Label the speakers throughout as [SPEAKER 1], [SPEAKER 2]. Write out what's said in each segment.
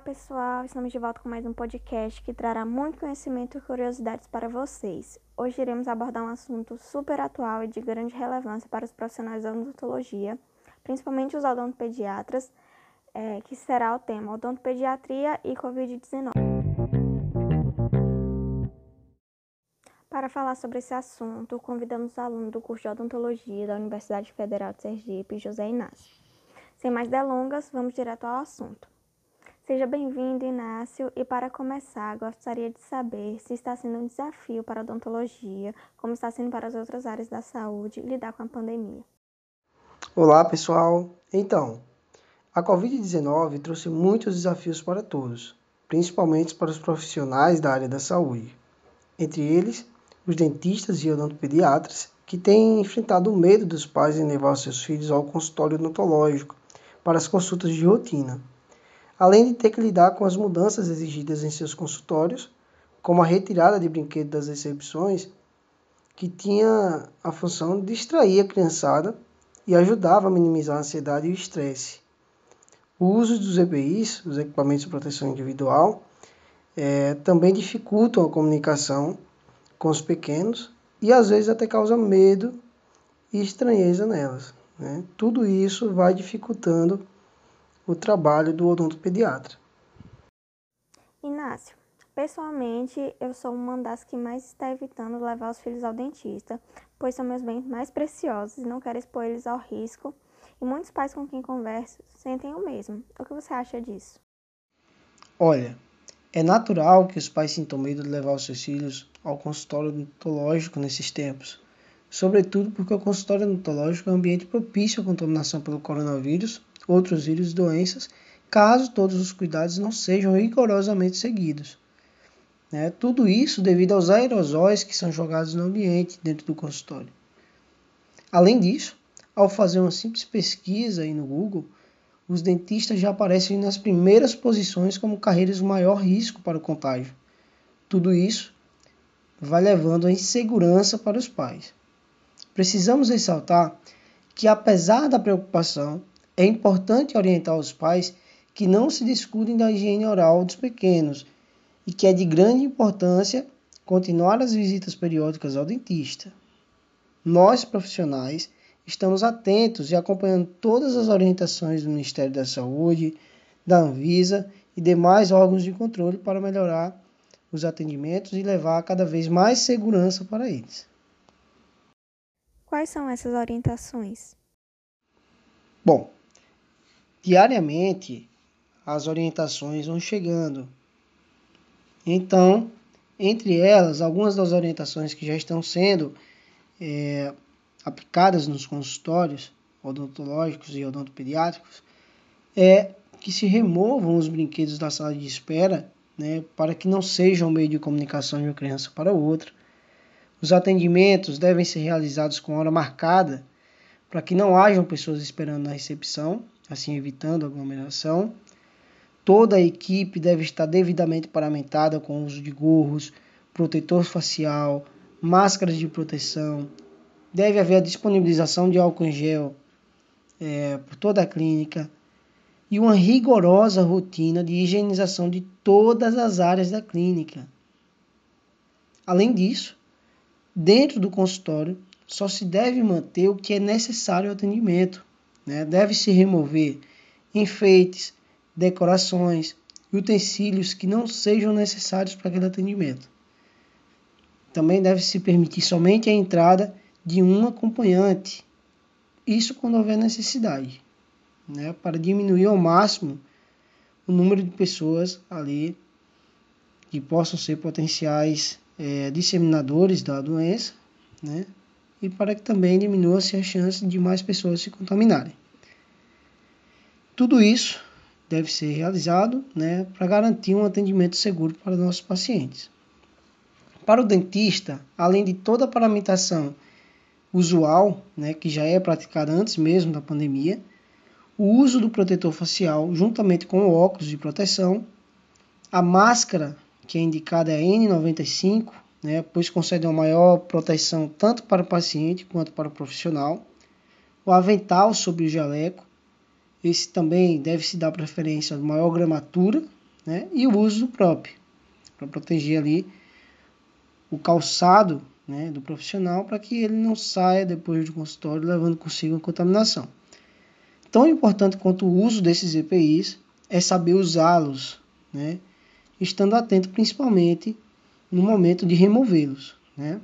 [SPEAKER 1] Olá pessoal, estamos de volta com mais um podcast que trará muito conhecimento e curiosidades para vocês. Hoje iremos abordar um assunto super atual e de grande relevância para os profissionais da odontologia, principalmente os odontopediatras, é, que será o tema odontopediatria e Covid-19. Para falar sobre esse assunto, convidamos o aluno do curso de odontologia da Universidade Federal de Sergipe, José Inácio. Sem mais delongas, vamos direto ao assunto. Seja bem-vindo, Inácio. E para começar, gostaria de saber se está sendo um desafio para a odontologia, como está sendo para as outras áreas da saúde, lidar com a pandemia.
[SPEAKER 2] Olá, pessoal. Então, a Covid-19 trouxe muitos desafios para todos, principalmente para os profissionais da área da saúde. Entre eles, os dentistas e odontopediatras, que têm enfrentado o medo dos pais em levar seus filhos ao consultório odontológico para as consultas de rotina além de ter que lidar com as mudanças exigidas em seus consultórios, como a retirada de brinquedos das recepções, que tinha a função de distrair a criançada e ajudava a minimizar a ansiedade e o estresse. O uso dos EPIs, os equipamentos de proteção individual, é, também dificultam a comunicação com os pequenos e às vezes até causa medo e estranheza nelas. Né? Tudo isso vai dificultando o trabalho do odontopediatra.
[SPEAKER 1] Inácio, pessoalmente eu sou uma das que mais está evitando levar os filhos ao dentista, pois são meus bens mais preciosos e não quero expor eles ao risco. E muitos pais com quem converso sentem o mesmo. O que você acha disso?
[SPEAKER 2] Olha, é natural que os pais sintam medo de levar os seus filhos ao consultório odontológico nesses tempos, sobretudo porque o consultório odontológico é um ambiente propício à contaminação pelo coronavírus outros vírus e doenças, caso todos os cuidados não sejam rigorosamente seguidos. Né? Tudo isso devido aos aerosóis que são jogados no ambiente dentro do consultório. Além disso, ao fazer uma simples pesquisa aí no Google, os dentistas já aparecem nas primeiras posições como carreiras de maior risco para o contágio. Tudo isso vai levando a insegurança para os pais. Precisamos ressaltar que, apesar da preocupação, é importante orientar os pais que não se descuidem da higiene oral dos pequenos e que é de grande importância continuar as visitas periódicas ao dentista. Nós, profissionais, estamos atentos e acompanhando todas as orientações do Ministério da Saúde, da Anvisa e demais órgãos de controle para melhorar os atendimentos e levar cada vez mais segurança para eles.
[SPEAKER 1] Quais são essas orientações?
[SPEAKER 2] Bom, diariamente as orientações vão chegando. Então, entre elas, algumas das orientações que já estão sendo é, aplicadas nos consultórios odontológicos e odontopediátricos é que se removam os brinquedos da sala de espera né, para que não sejam um meio de comunicação de uma criança para outra. Os atendimentos devem ser realizados com hora marcada para que não hajam pessoas esperando na recepção assim evitando aglomeração. Toda a equipe deve estar devidamente paramentada com o uso de gorros, protetor facial, máscaras de proteção. Deve haver a disponibilização de álcool em gel é, por toda a clínica e uma rigorosa rotina de higienização de todas as áreas da clínica. Além disso, dentro do consultório só se deve manter o que é necessário ao atendimento. Né? Deve-se remover enfeites, decorações e utensílios que não sejam necessários para aquele atendimento. Também deve-se permitir somente a entrada de um acompanhante, isso quando houver necessidade, né? para diminuir ao máximo o número de pessoas ali que possam ser potenciais é, disseminadores da doença, né? e para que também diminua-se a chance de mais pessoas se contaminarem. Tudo isso deve ser realizado né, para garantir um atendimento seguro para nossos pacientes. Para o dentista, além de toda a paramentação usual, né, que já é praticada antes mesmo da pandemia, o uso do protetor facial juntamente com o óculos de proteção, a máscara, que é indicada é a N95, né, pois concede uma maior proteção tanto para o paciente quanto para o profissional. O avental sobre o jaleco, esse também deve se dar preferência a maior gramatura, né? e o uso próprio, para proteger ali o calçado né, do profissional para que ele não saia depois do consultório levando consigo a contaminação. Tão importante quanto o uso desses EPIs é saber usá-los, né, estando atento principalmente no momento de removê-los, né,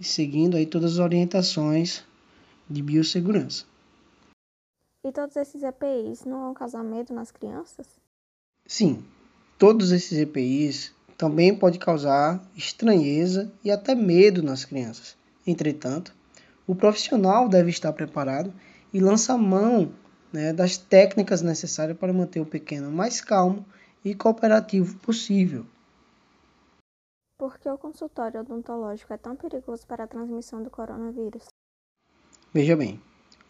[SPEAKER 2] e seguindo aí todas as orientações de biossegurança.
[SPEAKER 1] E todos esses EPIs não vão causar medo nas crianças?
[SPEAKER 2] Sim, todos esses EPIs também pode causar estranheza e até medo nas crianças. Entretanto, o profissional deve estar preparado e lançar mão né, das técnicas necessárias para manter o pequeno mais calmo e cooperativo possível.
[SPEAKER 1] Por que o consultório odontológico é tão perigoso para a transmissão do coronavírus?
[SPEAKER 2] Veja bem,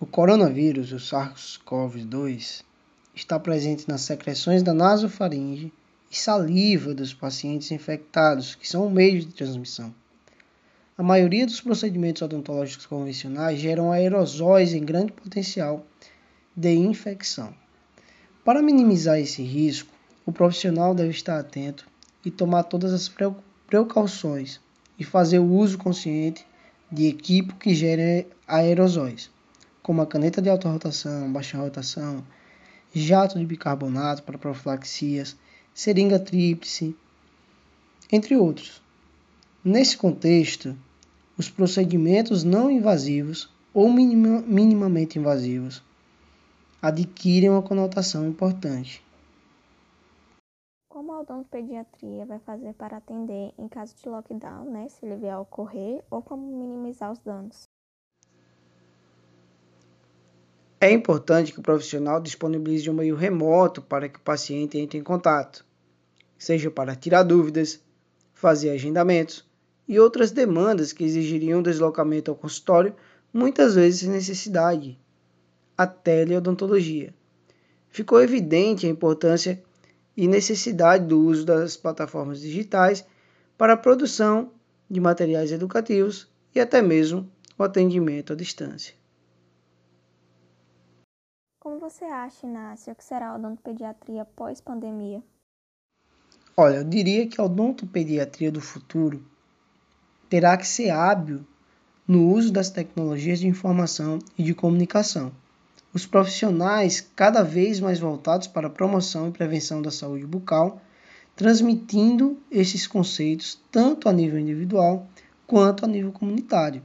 [SPEAKER 2] o coronavírus, o SARS-CoV-2, está presente nas secreções da nasofaringe e saliva dos pacientes infectados, que são o meio de transmissão. A maioria dos procedimentos odontológicos convencionais geram aerosóis em grande potencial de infecção. Para minimizar esse risco, o profissional deve estar atento e tomar todas as precauções e fazer o uso consciente de equipo que gere aerosóis, como a caneta de alta rotação, baixa rotação, jato de bicarbonato para profilaxias, seringa tríplice, entre outros. Nesse contexto, os procedimentos não invasivos ou minima, minimamente invasivos adquirem uma conotação importante.
[SPEAKER 1] Como a odontopediatria vai fazer para atender em caso de lockdown, né, se ele vier a ocorrer, ou como minimizar os danos?
[SPEAKER 2] É importante que o profissional disponibilize um meio remoto para que o paciente entre em contato, seja para tirar dúvidas, fazer agendamentos e outras demandas que exigiriam deslocamento ao consultório, muitas vezes sem necessidade. A teleodontologia. Ficou evidente a importância e necessidade do uso das plataformas digitais para a produção de materiais educativos e até mesmo o atendimento à distância.
[SPEAKER 1] Como você acha, Inácio, que será a odontopediatria pós-pandemia?
[SPEAKER 2] Olha, eu diria que a odontopediatria do futuro terá que ser hábil no uso das tecnologias de informação e de comunicação. Os profissionais, cada vez mais voltados para a promoção e prevenção da saúde bucal, transmitindo esses conceitos tanto a nível individual quanto a nível comunitário.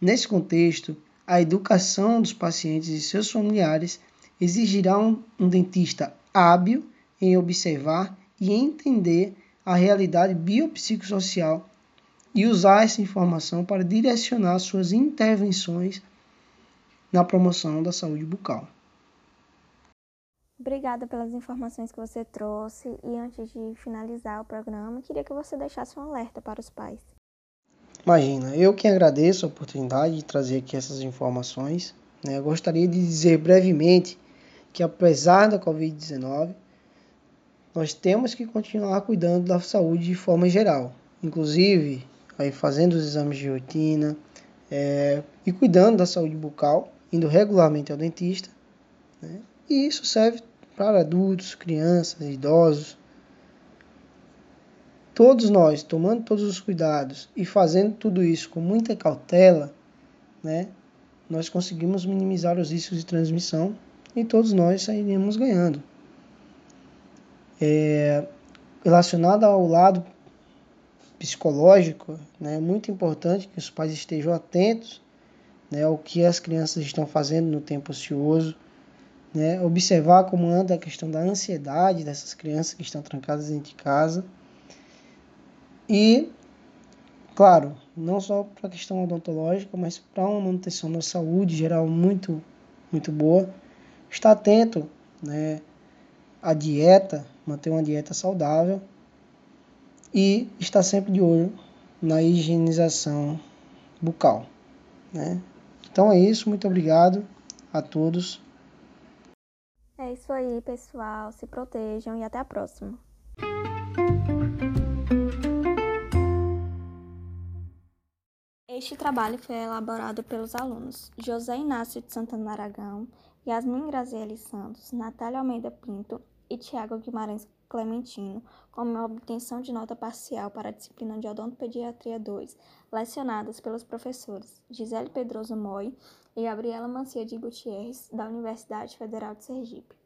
[SPEAKER 2] Nesse contexto, a educação dos pacientes e seus familiares exigirá um, um dentista hábil em observar e entender a realidade biopsicossocial e usar essa informação para direcionar suas intervenções na promoção da saúde bucal.
[SPEAKER 1] Obrigada pelas informações que você trouxe e antes de finalizar o programa, queria que você deixasse um alerta para os pais.
[SPEAKER 2] Imagina, eu que agradeço a oportunidade de trazer aqui essas informações. Né? Eu gostaria de dizer brevemente que, apesar da Covid-19, nós temos que continuar cuidando da saúde de forma geral, inclusive aí fazendo os exames de rotina é, e cuidando da saúde bucal, indo regularmente ao dentista. Né? E isso serve para adultos, crianças, idosos, todos nós tomando todos os cuidados e fazendo tudo isso com muita cautela, né, nós conseguimos minimizar os riscos de transmissão e todos nós sairemos ganhando. É, relacionado ao lado psicológico, né, é muito importante que os pais estejam atentos né, ao que as crianças estão fazendo no tempo ocioso, né, observar como anda a questão da ansiedade dessas crianças que estão trancadas dentro de casa e, claro, não só para a questão odontológica, mas para uma manutenção da saúde geral muito, muito boa, estar atento né, à dieta, manter uma dieta saudável e estar sempre de olho na higienização bucal. Né? Então é isso, muito obrigado a todos.
[SPEAKER 1] É isso aí, pessoal. Se protejam e até a próxima. Este trabalho foi elaborado pelos alunos José Inácio de Santana Aragão, Yasmin Graziele Santos, Natália Almeida Pinto, e Tiago Guimarães Clementino, como obtenção de nota parcial para a disciplina de Odontopediatria 2, lecionadas pelos professores Gisele Pedroso Moi e Gabriela Mancia de Gutierrez, da Universidade Federal de Sergipe.